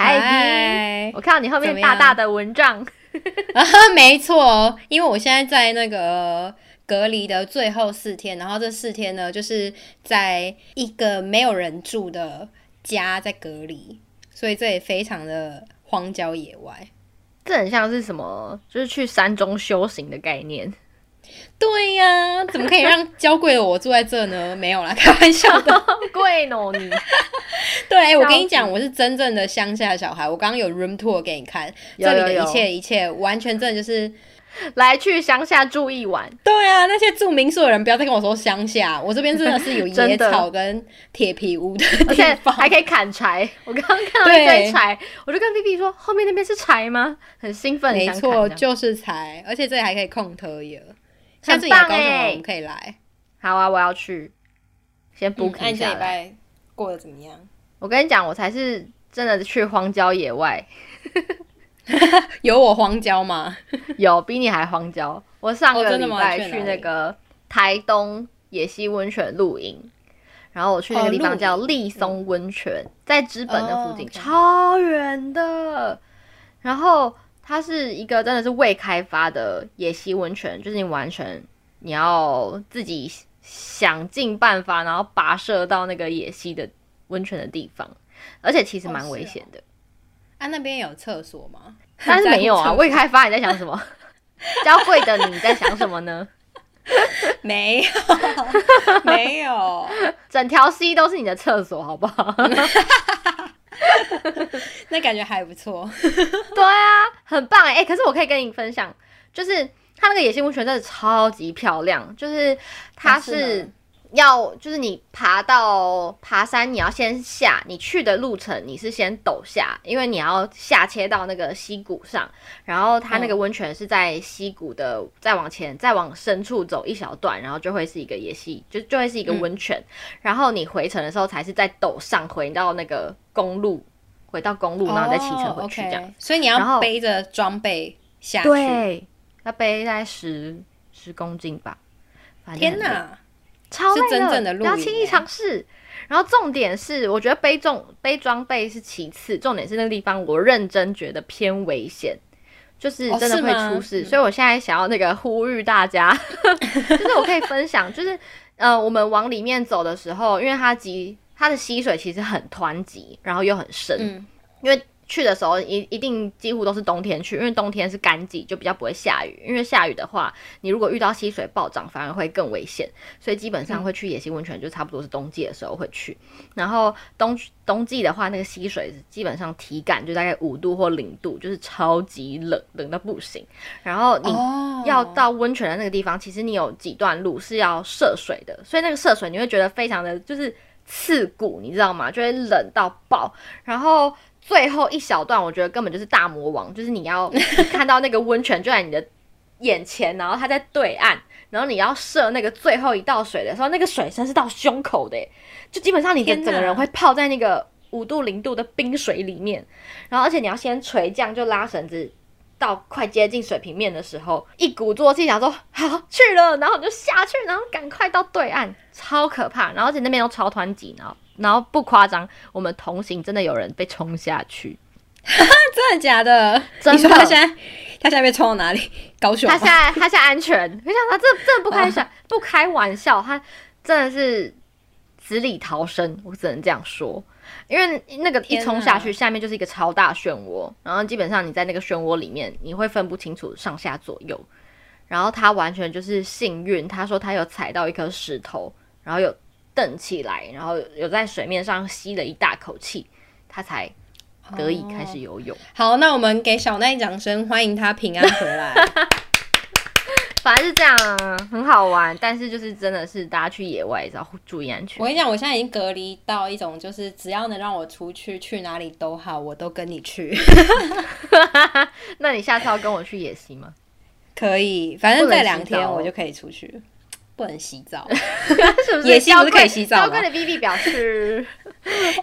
嗨，我看到你后面大大的蚊帐。啊，没错，因为我现在在那个隔离的最后四天，然后这四天呢，就是在一个没有人住的家在隔离，所以这也非常的荒郊野外。这很像是什么？就是去山中修行的概念。对呀、啊，怎么可以让娇贵的我住在这呢？没有啦，开玩笑的，贵哦你。对，我跟你讲，我是真正的乡下小孩。我刚刚有 room tour 给你看，有有有，这里的一切一切，完全真的就是来去乡下住一晚。对啊，那些住民宿的人不要再跟我说乡下，我这边真的是有野草跟铁皮屋的地方，而且还可以砍柴。我刚刚看到一堆柴，我就跟 Vivi 说，后面那边是柴吗？很兴奋，没错，就是柴，而且这里还可以控特耶。下次也高雄我们可以来。好啊，我要去。先 book 一下。这礼拜过得怎么样？我跟你讲，我才是真的去荒郊野外。有我荒郊吗？有，比你还荒郊。我上个礼拜去那个台东野溪温泉露营，然后我去那个地方叫立松温泉，在知本的附近，超远的。然后。它是一个真的是未开发的野溪温泉，就是你完全你要自己想尽办法，然后跋涉到那个野溪的温泉的地方，而且其实蛮危险的。哦、啊，那边有厕所吗？但是没有啊，未开发你在想什么？娇贵的你在想什么呢？没有，没有，整条溪都是你的厕所，好不好？那感觉还不错，对啊，很棒哎、欸！可是我可以跟你分享，就是它那个野性温泉真的超级漂亮，就是它是。要就是你爬到爬山，你要先下。你去的路程你是先陡下，因为你要下切到那个溪谷上。然后它那个温泉是在溪谷的再往前、再往深处走一小段，然后就会是一个野溪，就就会是一个温泉。嗯、然后你回程的时候才是在陡上回到那个公路，回到公路，然后再骑车回去这样。Oh, okay. 所以你要背着装备下去，对，要背大概十十公斤吧。天哪！超累的，是真正的露营，不要轻易尝试。然后重点是，我觉得背重背装备是其次，重点是那个地方我认真觉得偏危险，就是真的会出事。哦、所以我现在想要那个呼吁大家，就是我可以分享，就是呃，我们往里面走的时候，因为它急，它的溪水其实很湍急，然后又很深，嗯、因为。去的时候一一定几乎都是冬天去，因为冬天是干季，就比较不会下雨。因为下雨的话，你如果遇到溪水暴涨，反而会更危险。所以基本上会去野溪温泉，就差不多是冬季的时候会去。嗯、然后冬冬季的话，那个溪水基本上体感就大概五度或零度，就是超级冷，冷到不行。然后你要到温泉的那个地方，其实你有几段路是要涉水的，所以那个涉水你会觉得非常的就是刺骨，你知道吗？就会冷到爆。然后。最后一小段，我觉得根本就是大魔王，就是你要 看到那个温泉就在你的眼前，然后它在对岸，然后你要射那个最后一道水的时候，那个水深是到胸口的，就基本上你的整个人会泡在那个五度零度的冰水里面，然后而且你要先垂降，就拉绳子到快接近水平面的时候，一鼓作气想说好去了，然后你就下去，然后赶快到对岸，超可怕，然后而且那边又超湍急，然后。然后不夸张，我们同行真的有人被冲下去，真的假的？真的。你说他现在他现在被冲到哪里？高雄？他现在他现在安全。我想他这这不开玩不开玩笑，他真的是死里逃生，我只能这样说。因为那个一冲下去，下面就是一个超大漩涡，然后基本上你在那个漩涡里面，你会分不清楚上下左右。然后他完全就是幸运，他说他有踩到一颗石头，然后有。蹬起来，然后有在水面上吸了一大口气，他才得以开始游泳。哦、好，那我们给小奈掌声，欢迎他平安回来。反正是这样，很好玩，但是就是真的是大家去野外要注意安全。我跟你讲，我现在已经隔离到一种，就是只要能让我出去，去哪里都好，我都跟你去。那你下次要跟我去野溪吗？可以，反正再两天我就可以出去。不能洗澡，是不是？野溪不是可以洗澡吗？跟的 Vivi 表示，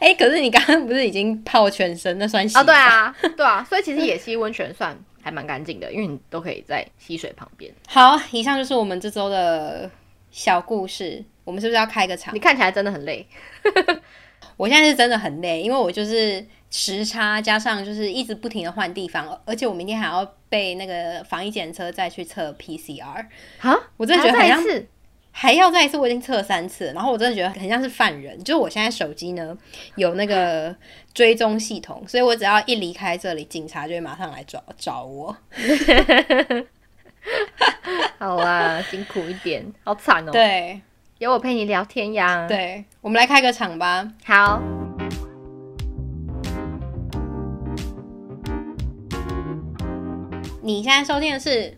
哎、欸，可是你刚刚不是已经泡全身，那算洗？哦，对啊，对啊，所以其实野溪温泉算还蛮干净的，因为你都可以在溪水旁边。好，以上就是我们这周的小故事。我们是不是要开个场？你看起来真的很累。我现在是真的很累，因为我就是时差加上就是一直不停的换地方，而且我明天还要被那个防疫检测再去测 PCR 啊！我真的觉得很像是还要再一次，我已经测了三次，然后我真的觉得很像是犯人。就是我现在手机呢有那个追踪系统，所以我只要一离开这里，警察就会马上来找找我。好啊，辛苦一点，好惨哦。对。有我陪你聊天呀！对，我们来开个场吧。好，你现在收听的是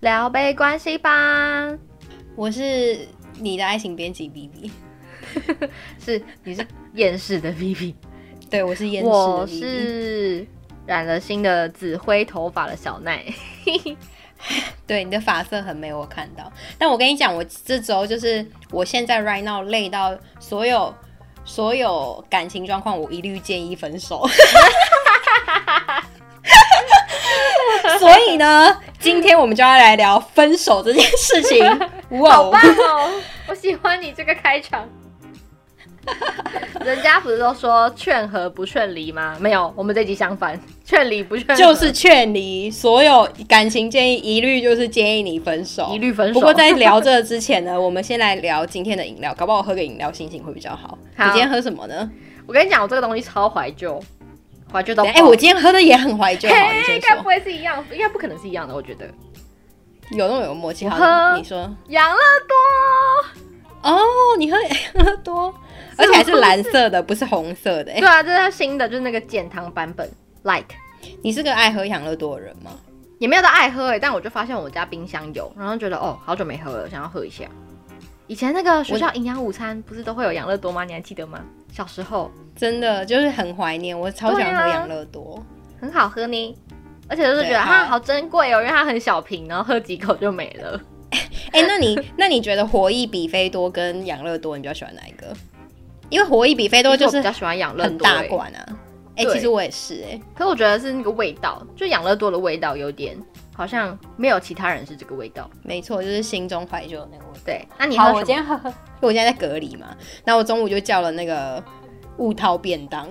聊杯关系吧。我是你的爱情编辑 BB，是你是厌世的 BB，对，我是厌世的 BB，我是染了新的紫灰头发的小奈。对，你的发色很美，我看到。但我跟你讲，我这周就是我现在 right now 累到所有所有感情状况，我一律建议分手。所以呢，今天我们就要来聊分手这件事情。哇，好棒哦！我喜欢你这个开场。人家不是都说劝和不劝离吗？没有，我们这集相反，劝离不劝，就是劝离。所有感情建议一律就是建议你分手，一律分手。不过在聊这之前呢，我们先来聊今天的饮料，搞不好我喝个饮料心情会比较好。好，你今天喝什么呢？我跟你讲，我这个东西超怀旧，怀旧到哎、欸，我今天喝的也很怀旧。应该不会是一样，应该不可能是一样的，我觉得有那么有默契。好，喝你说养乐多哦，你喝 养乐多。而且还是蓝色的，不是红色的。对啊，这是新的，就是那个减糖版本，Light。你是个爱喝养乐多的人吗？也没有到爱喝哎，但我就发现我家冰箱有，然后觉得哦，好久没喝了，想要喝一下。以前那个学校营养午餐不是都会有养乐多吗？你还记得吗？小时候真的就是很怀念，我超喜欢喝养乐多，很好喝呢。而且就是觉得它好珍贵哦，因为它很小瓶，然后喝几口就没了。哎、欸，那你那你觉得活益比菲多跟养乐多，你比较喜欢哪一个？因为活益比菲多就是比较喜欢养乐多，很大罐啊。哎、欸，其实我也是哎、欸，可是我觉得是那个味道，就养乐多的味道有点好像没有其他人是这个味道。没错，就是心中怀旧的那个味道。对，那你好，我今天喝，因为我现在在隔离嘛，那我中午就叫了那个悟涛便当，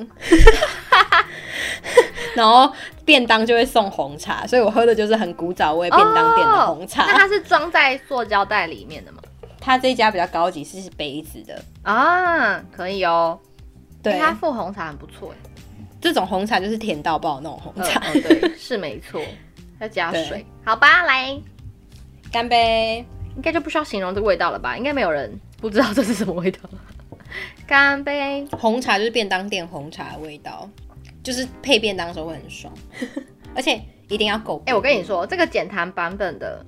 然后便当就会送红茶，所以我喝的就是很古早味便当店的红茶。哦、那它是装在塑胶袋里面的吗？它这一家比较高级，是杯子的啊，可以哦。对，它附红茶很不错哎。这种红茶就是甜到爆那种红茶，呃、对，是没错。要加水，好吧，来干杯。应该就不需要形容这个味道了吧？应该没有人不知道这是什么味道。干杯。红茶就是便当店红茶的味道，就是配便当的时候会很爽，而且一定要够。哎、欸，我跟你说，这个减糖版本的。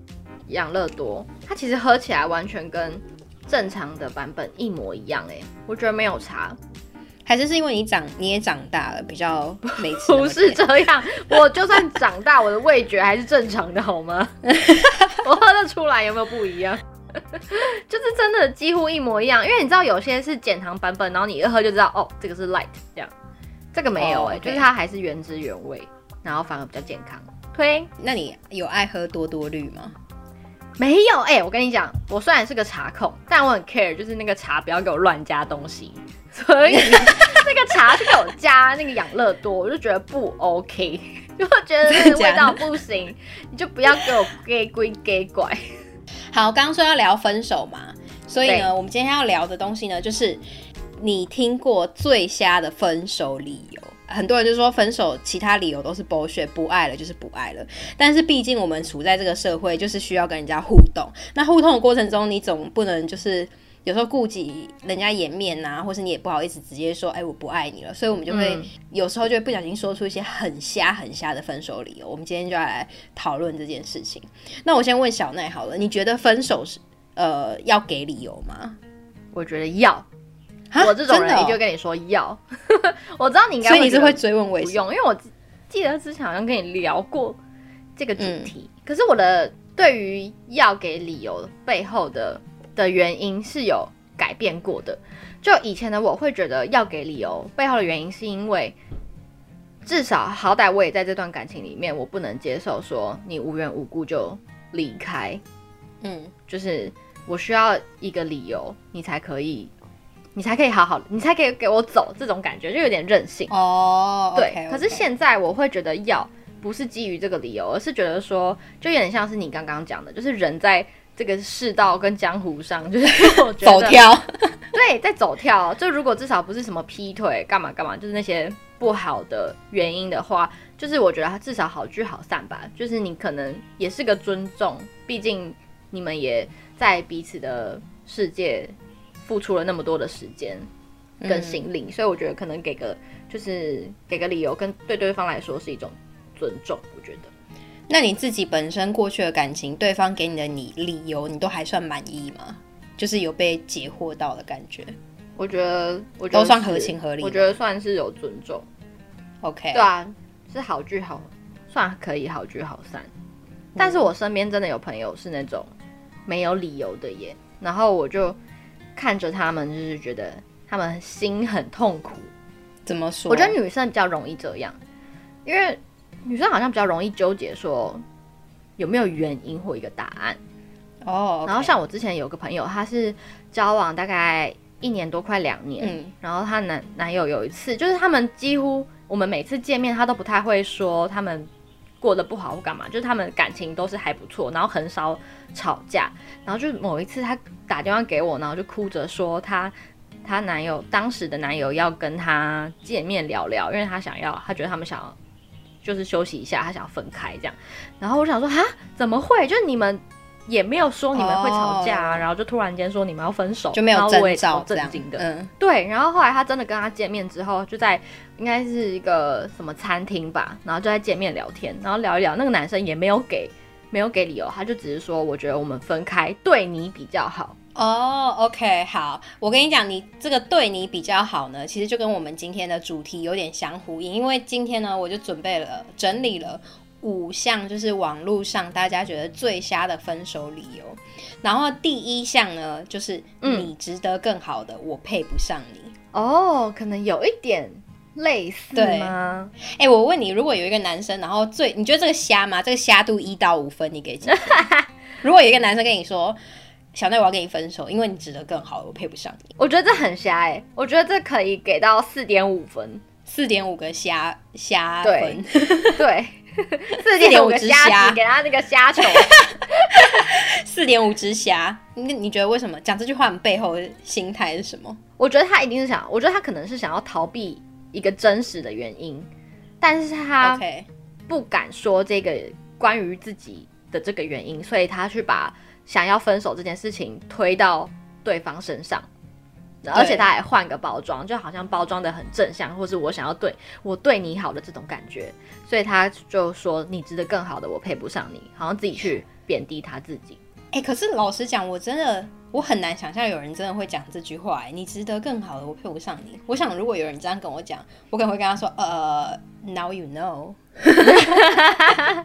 养乐多，它其实喝起来完全跟正常的版本一模一样哎，我觉得没有差，还是是因为你长你也长大了，比较没吃。不是这样，我就算长大，我的味觉还是正常的，好吗？我喝得出来有没有不一样？就是真的几乎一模一样，因为你知道有些是减糖版本，然后你一喝就知道哦，这个是 light 这样，这个没有哎，oh. 就是它还是原汁原味，然后反而比较健康。推，那你有爱喝多多绿吗？没有哎、欸，我跟你讲，我虽然是个茶控，但我很 care，就是那个茶不要给我乱加东西，所以 那个茶是给我加那个养乐多，我就觉得不 OK，就会觉得那个味道不行，你就不要给我给归给拐。好，刚刚说要聊分手嘛，所以呢，我们今天要聊的东西呢，就是你听过最瞎的分手理由。很多人就说分手，其他理由都是 bullshit，不爱了就是不爱了。但是毕竟我们处在这个社会，就是需要跟人家互动。那互动的过程中，你总不能就是有时候顾及人家颜面呐、啊，或是你也不好意思直接说，哎、欸，我不爱你了。所以我们就会、嗯、有时候就会不小心说出一些很瞎很瞎的分手理由。我们今天就要来讨论这件事情。那我先问小奈好了，你觉得分手是呃要给理由吗？我觉得要。我这种人，你就跟你说要，哦、我知道你应该，所以你是会追问为什么不用，因为我记得之前好像跟你聊过这个主题。嗯、可是我的对于要给理由背后的的原因是有改变过的。就以前的我会觉得要给理由背后的原因是因为至少好歹我也在这段感情里面，我不能接受说你无缘无故就离开。嗯，就是我需要一个理由，你才可以。你才可以好好，你才可以给我走，这种感觉就有点任性哦。对，okay, okay. 可是现在我会觉得要不是基于这个理由，而是觉得说，就有点像是你刚刚讲的，就是人在这个世道跟江湖上，就是 我觉得走跳，对，在走跳。就如果至少不是什么劈腿干嘛干嘛，就是那些不好的原因的话，就是我觉得他至少好聚好散吧。就是你可能也是个尊重，毕竟你们也在彼此的世界。付出了那么多的时间跟心力，嗯，所以我觉得可能给个就是给个理由，跟对对方来说是一种尊重。我觉得，那你自己本身过去的感情，对方给你的你理由，你都还算满意吗？就是有被解惑到的感觉？我觉得，我觉得都算合情合理。我觉得算是有尊重。OK，对啊，是好聚好，算可以好聚好散。嗯，但是我身边真的有朋友是那种没有理由的耶，然后我就。看着他们，就是觉得他们心很痛苦。怎么说？我觉得女生比较容易这样，因为女生好像比较容易纠结，说有没有原因或一个答案。哦。Oh, okay. 然后像我之前有个朋友，她是交往大概一年多，快两年。嗯。然后她男男友有一次，就是他们几乎我们每次见面，他都不太会说他们过得不好或干嘛，就是他们感情都是还不错，然后很少吵架。然后就某一次她。打电话给我，然后就哭着说她她男友当时的男友要跟她见面聊聊，因为她想要，她觉得他们想要就是休息一下，她想要分开这样。然后我想说啊，怎么会？就是你们也没有说你们会吵架啊，oh. 然后就突然间说你们要分手，就没有征兆震惊的。嗯，对。然后后来他真的跟他见面之后，就在应该是一个什么餐厅吧，然后就在见面聊天，然后聊一聊，那个男生也没有给。没有给理由，他就只是说，我觉得我们分开对你比较好。哦、oh，OK，好，我跟你讲，你这个对你比较好呢，其实就跟我们今天的主题有点相呼应。因为今天呢，我就准备了整理了五项，就是网络上大家觉得最瞎的分手理由。然后第一项呢，就是你值得更好的，嗯、我配不上你。哦，oh, 可能有一点。类似吗？哎、欸，我问你，如果有一个男生，然后最你觉得这个瞎吗？这个瞎度一到五分，你给几分？如果有一个男生跟你说，小奈我要跟你分手，因为你值得更好，我配不上你。我觉得这很瞎哎、欸，我觉得这可以给到四点五分，四点五个瞎瞎分，对，四点五个虾给他那个虾球，四点五只虾。你你觉得为什么讲这句话？你背后的心态是什么？我觉得他一定是想，我觉得他可能是想要逃避。一个真实的原因，但是他不敢说这个关于自己的这个原因，所以他去把想要分手这件事情推到对方身上，而且他还换个包装，就好像包装的很正向，或是我想要对我对你好的这种感觉，所以他就说你值得更好的，我配不上你，好像自己去贬低他自己。哎、欸，可是老实讲，我真的。我很难想象有人真的会讲这句话，欸，你值得更好的，我配不上你。我想如果有人这样跟我讲，我可能会跟他说，呃，Now you know。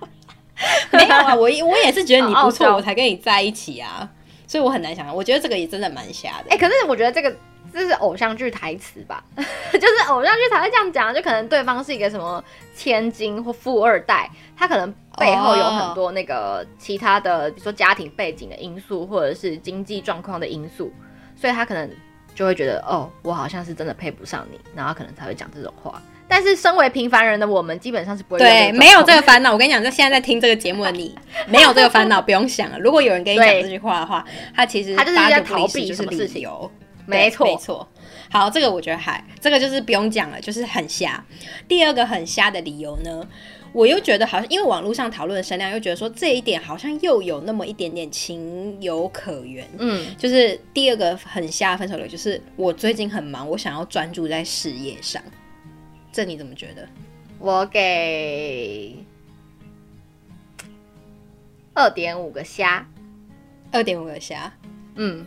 没有啊，我我也是觉得你不错，我才跟你在一起啊，所以我很难想象。我觉得这个也真的蛮瞎的。哎、欸，可是我觉得这个。这是偶像剧台词吧？就是偶像剧才会这样讲，就可能对方是一个什么千金或富二代，他可能背后有很多那个其他的，比如说家庭背景的因素，或者是经济状况的因素，所以他可能就会觉得，哦，我好像是真的配不上你，然后可能才会讲这种话。但是身为平凡人的我们，基本上是不会对，没有这个烦恼。我跟你讲，就现在在听这个节目的你，没有这个烦恼，不用想了。如果有人跟你讲这句话的话，他其实他就是在逃避什么事情。没错，没错。好，这个我觉得还，这个就是不用讲了，就是很瞎。第二个很瞎的理由呢，我又觉得好像，因为网络上讨论的声量又觉得说这一点好像又有那么一点点情有可原。嗯，就是第二个很瞎的分手理由，就是我最近很忙，我想要专注在事业上。这你怎么觉得？我给二点五个虾，二点五个虾。嗯，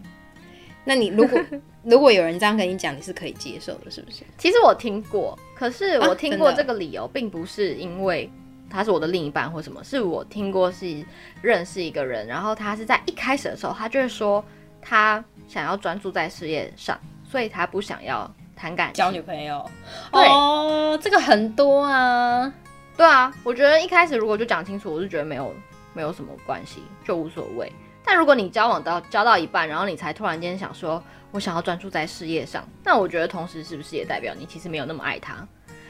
那你如果。如果有人这样跟你讲，你是可以接受的，是不是？其实我听过，可是我听过这个理由，并不是因为他是我的另一半或什么，是我听过是认识一个人，然后他是在一开始的时候，他就是说他想要专注在事业上，所以他不想要谈感情、交女朋友。对哦，这个很多啊，对啊，我觉得一开始如果就讲清楚，我是觉得没有没有什么关系，就无所谓。那如果你交往到交到一半，然后你才突然间想说，我想要专注在事业上，那我觉得同时是不是也代表你其实没有那么爱他？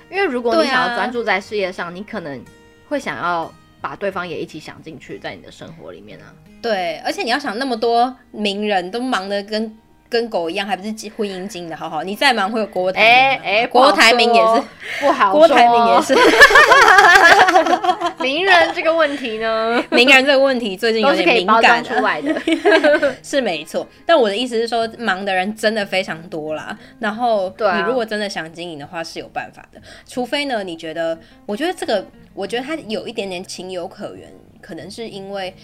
因为如果你想要专注在事业上，啊、你可能会想要把对方也一起想进去，在你的生活里面啊。对，而且你要想那么多名人都忙得跟。跟狗一样，还不是婚姻经的好好？你再忙会有郭台铭，哎哎，郭台铭也是不好，郭台铭也是。名人这个问题呢？名人这个问题最近有点敏感出来的，是没错。但我的意思是说，忙的人真的非常多啦。然后，你如果真的想经营的话，是有办法的。除非呢，你觉得？我觉得这个，我觉得他有一点点情有可原，可能是因为。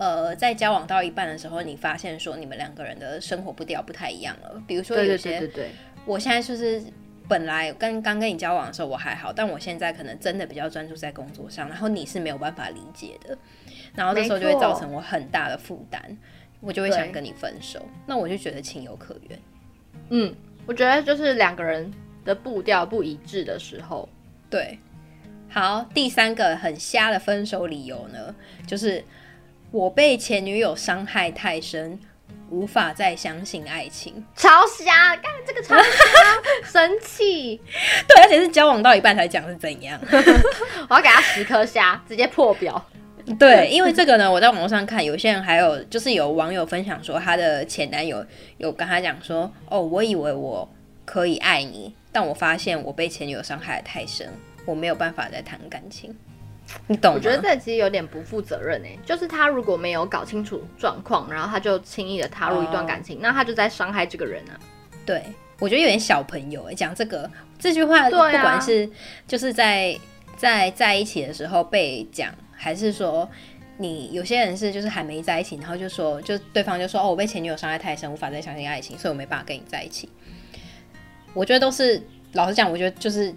呃，在交往到一半的时候，你发现说你们两个人的生活步调不太一样了。比如说有些，对对对对对，我现在就是本来跟刚跟你交往的时候我还好，但我现在可能真的比较专注在工作上，然后你是没有办法理解的，然后这时候就会造成我很大的负担，我就会想跟你分手。那我就觉得情有可原。嗯，我觉得就是两个人的步调不一致的时候，对。好，第三个很瞎的分手理由呢，就是。我被前女友伤害太深，无法再相信爱情。超瞎，干这个超瞎，生气。对，而且是交往到一半才讲是怎样。我要给他十颗虾，直接破表。对，因为这个呢，我在网络上看，有些人还有就是有网友分享说，他的前男友有跟他讲说：“哦，我以为我可以爱你，但我发现我被前女友伤害得太深，我没有办法再谈感情。”你懂？我觉得这其实有点不负责任哎，就是他如果没有搞清楚状况，然后他就轻易的踏入一段感情，哦、那他就在伤害这个人啊。对，我觉得有点小朋友哎，讲这个这句话，不管是就是在在在一起的时候被讲，还是说你有些人是就是还没在一起，然后就说就对方就说哦，我被前女友伤害太深，无法再相信爱情，所以我没办法跟你在一起。我觉得都是老实讲，我觉得就是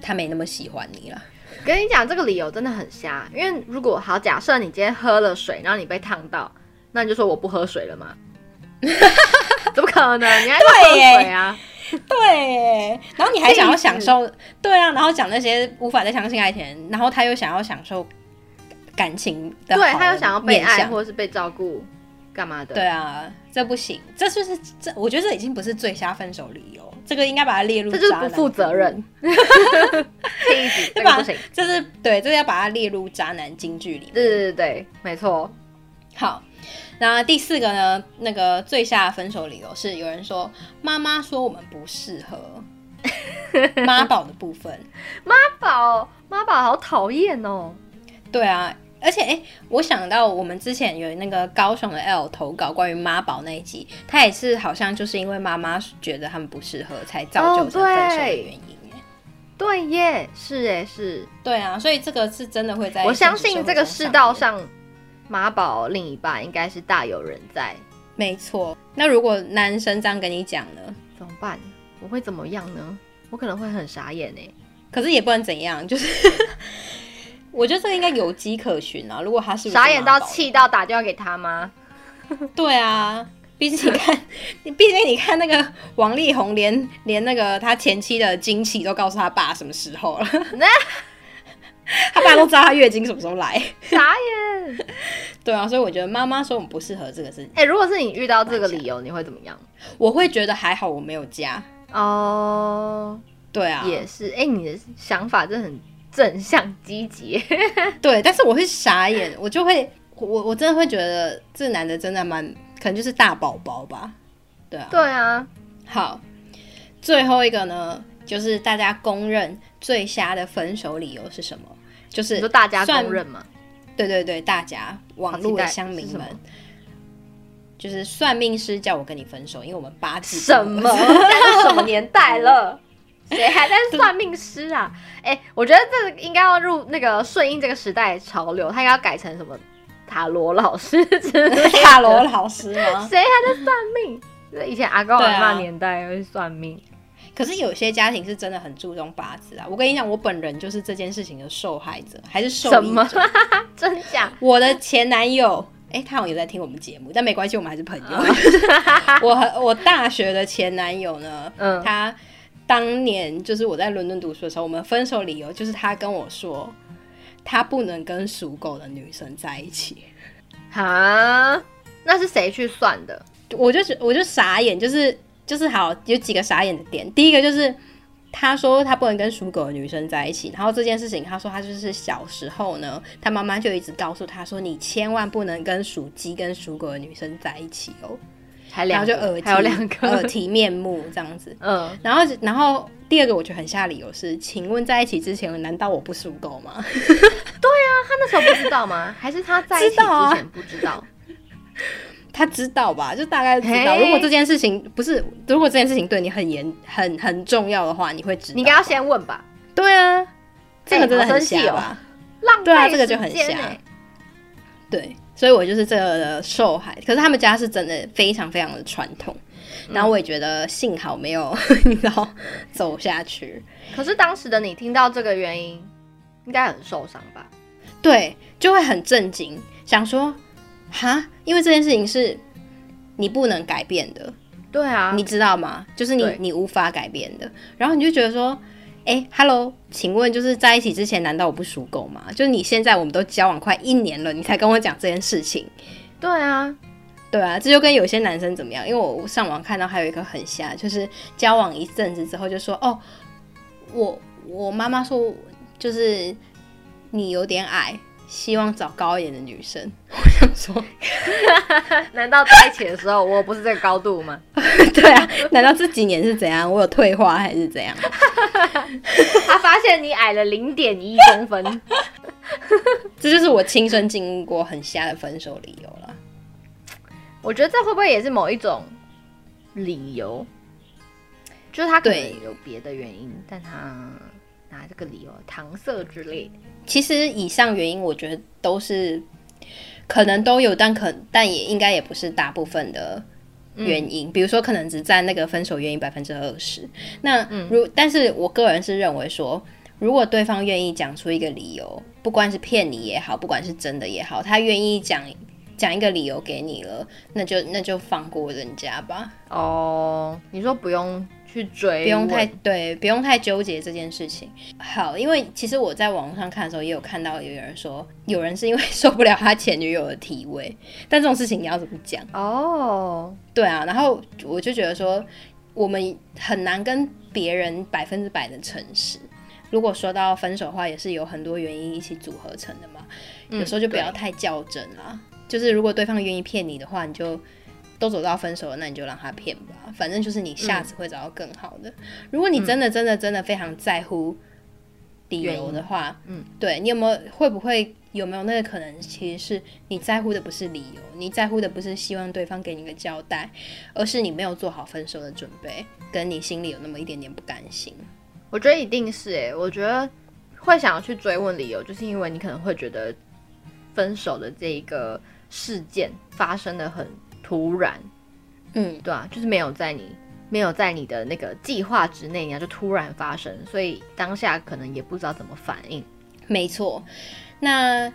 他没那么喜欢你了。跟你讲，这个理由真的很瞎。因为如果好假设你今天喝了水，然后你被烫到，那你就说我不喝水了吗？怎么可能？你还喝水啊？对，然后你还想要享受？对啊，然后讲那些无法再相信爱情，然后他又想要享受感情的，对，他又想要被爱或者是被照顾，干嘛的？对啊，这不行，这就是这，我觉得这已经不是最瞎分手理由。这个应该把它列入，这就是不负责任。这个不行，这是对，这个要把它列入渣男金句里面。对对对对，没错。好，那第四个呢？那个最瞎分手理由是有人说妈妈说我们不适合妈宝的部分。妈宝，妈宝好讨厌哦。对啊。而且，哎、欸，我想到我们之前有那个高雄的 L 投稿关于妈宝那一集，他也是好像就是因为妈妈觉得他们不适合，才造就的分手的原因。对耶，是哎，是，对啊，所以这个是真的会在。我相信这个世道上，妈宝另一半应该是大有人在。没错，那如果男生这样跟你讲呢？怎么办？我会怎么样呢？我可能会很傻眼哎，可是也不能怎样，就是。我觉得这个应该有迹可循啊！如果他是，傻眼到气到打电话给他吗？对啊，毕竟你看，毕竟你看那个王力宏连连那个他前妻的经期都告诉他爸什么时候了，他爸都知道他月经什么时候来，傻眼。对啊，所以我觉得妈妈说我们不适合这个事情。哎、欸，如果是你遇到这个理由，你会怎么样？我会觉得还好，我没有家哦。Oh, 对啊，也是。哎、欸，你的想法真的很。正向积极，对，但是我会傻眼，我就会，我我真的会觉得这男的真的蛮，可能就是大宝宝吧，对啊，对啊，好，最后一个呢，就是大家公认最瞎的分手理由是什么？就是大家公认吗？对对对，大家网络的乡民们，就是算命师叫我跟你分手，因为我们八字什么？什么年代了？谁还在算命师啊？哎、欸，我觉得这个应该要入那个顺应这个时代潮流，他应该要改成什么塔罗老师之类的？塔罗老师吗？谁还在算命？以前阿公阿妈年代会算命、啊，可是有些家庭是真的很注重八字啊。我跟你讲，我本人就是这件事情的受害者，还是受？什么？真假？我的前男友，哎、欸，他好像有在听我们节目，但没关系，我们还是朋友。我和我大学的前男友呢？嗯，他。当年就是我在伦敦读书的时候，我们分手理由就是他跟我说，他不能跟属狗的女生在一起。哈，那是谁去算的？我就我就傻眼，就是就是好有几个傻眼的点。第一个就是他说他不能跟属狗的女生在一起，然后这件事情他说他就是小时候呢，他妈妈就一直告诉他说，你千万不能跟属鸡跟属狗的女生在一起哦。还两个，然后就耳还有两个耳提面目这样子。嗯，然后然后第二个我觉得很下理由是，请问在一起之前难道我不属狗吗？对啊，他那时候不知道吗？还是他在一起之前不知道？他知道吧，就大概知道。如果这件事情不是，如果这件事情对你很严、很很重要的话，你会知道。你应该要先问吧。对啊，这个真的很瞎吧？浪。对啊，这个就很瞎。对，所以我就是这个的受害。可是他们家是真的非常非常的传统，然后我也觉得幸好没有 你知道走下去。可是当时的你听到这个原因，应该很受伤吧？对，就会很震惊，想说。哈，因为这件事情是你不能改变的，对啊，你知道吗？就是你你无法改变的。然后你就觉得说，哎、欸，Hello，请问就是在一起之前，难道我不属狗吗？就是你现在我们都交往快一年了，你才跟我讲这件事情。对啊，对啊，这就跟有些男生怎么样？因为我上网看到还有一个很瞎，就是交往一阵子之后就说，哦，我我妈妈说，就是你有点矮。希望找高一点的女生，我想说，难道在一起的时候我不是这个高度吗？对啊，难道这几年是怎样？我有退化还是怎样？他发现你矮了零点一公分，这就是我亲身经历过很瞎的分手理由了。我觉得这会不会也是某一种理由？就是他可能有别的原因，但他拿这个理由搪塞之类的。其实以上原因，我觉得都是可能都有，但可但也应该也不是大部分的原因。嗯、比如说，可能只占那个分手原因百分之二十。那如、嗯、但是我个人是认为说，如果对方愿意讲出一个理由，不管是骗你也好，不管是真的也好，他愿意讲讲一个理由给你了，那就那就放过人家吧。哦，你说不用。去追，不用太对，不用太纠结这件事情。好，因为其实我在网络上看的时候，也有看到有人说，有人是因为 受不了他前女友的体味，但这种事情你要怎么讲？哦，oh. 对啊，然后我就觉得说，我们很难跟别人百分之百的诚实。如果说到分手的话，也是有很多原因一起组合成的嘛。嗯、有时候就不要太较真啦。就是如果对方愿意骗你的话，你就。都走到分手了，那你就让他骗吧，反正就是你下次会找到更好的。嗯、如果你真的真的真的非常在乎理由的话，嗯，对，你有没有会不会有没有那个可能，其实是你在乎的不是理由，你在乎的不是希望对方给你个交代，而是你没有做好分手的准备，跟你心里有那么一点点不甘心。我觉得一定是诶，我觉得会想要去追问理由，就是因为你可能会觉得分手的这一个事件发生的很。突然，嗯，对啊，就是没有在你没有在你的那个计划之内，然后就突然发生，所以当下可能也不知道怎么反应。没错，那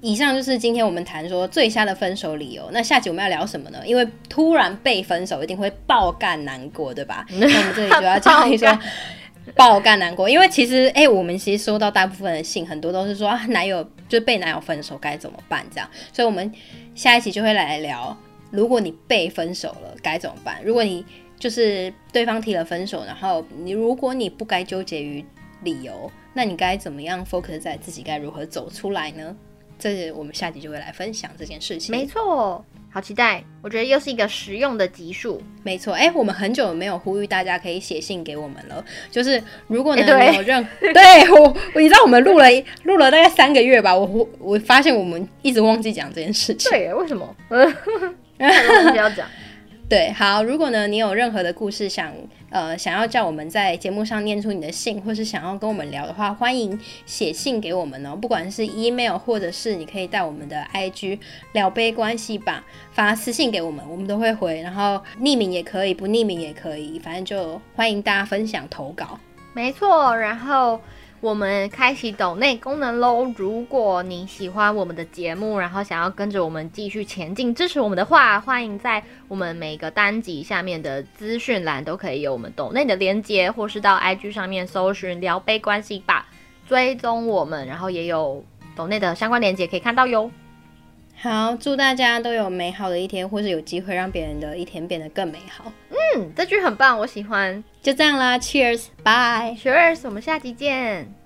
以上就是今天我们谈说最瞎的分手理由。那下集我们要聊什么呢？因为突然被分手一定会爆干难过，对吧？那我们这里就要讲一说爆干难过，因为其实哎、欸，我们其实收到大部分的信，很多都是说啊，男友就被男友分手该怎么办这样，所以我们下一期就会来聊。如果你被分手了，该怎么办？如果你就是对方提了分手，然后你如果你不该纠结于理由，那你该怎么样 focus 在自己该如何走出来呢？这是我们下集就会来分享这件事情。没错，好期待！我觉得又是一个实用的集数。没错，哎、欸，我们很久没有呼吁大家可以写信给我们了。就是如果呢，没有任 对我，你知道我们录了录了大概三个月吧，我我发现我们一直忘记讲这件事情。对，为什么？不要讲，对，好。如果呢，你有任何的故事想呃想要叫我们在节目上念出你的信，或是想要跟我们聊的话，欢迎写信给我们哦。不管是 email，或者是你可以带我们的 IG 聊杯关系吧，发私信给我们，我们都会回。然后匿名也可以，不匿名也可以，反正就欢迎大家分享投稿。没错，然后。我们开启抖内功能喽！如果你喜欢我们的节目，然后想要跟着我们继续前进，支持我们的话，欢迎在我们每个单集下面的资讯栏都可以有我们抖内的连接，或是到 IG 上面搜寻聊杯关系吧，追踪我们，然后也有抖内的相关连接可以看到哟。好，祝大家都有美好的一天，或是有机会让别人的一天变得更美好。嗯，这句很棒，我喜欢。就这样啦，Cheers，Bye，Cheers，我们下集见。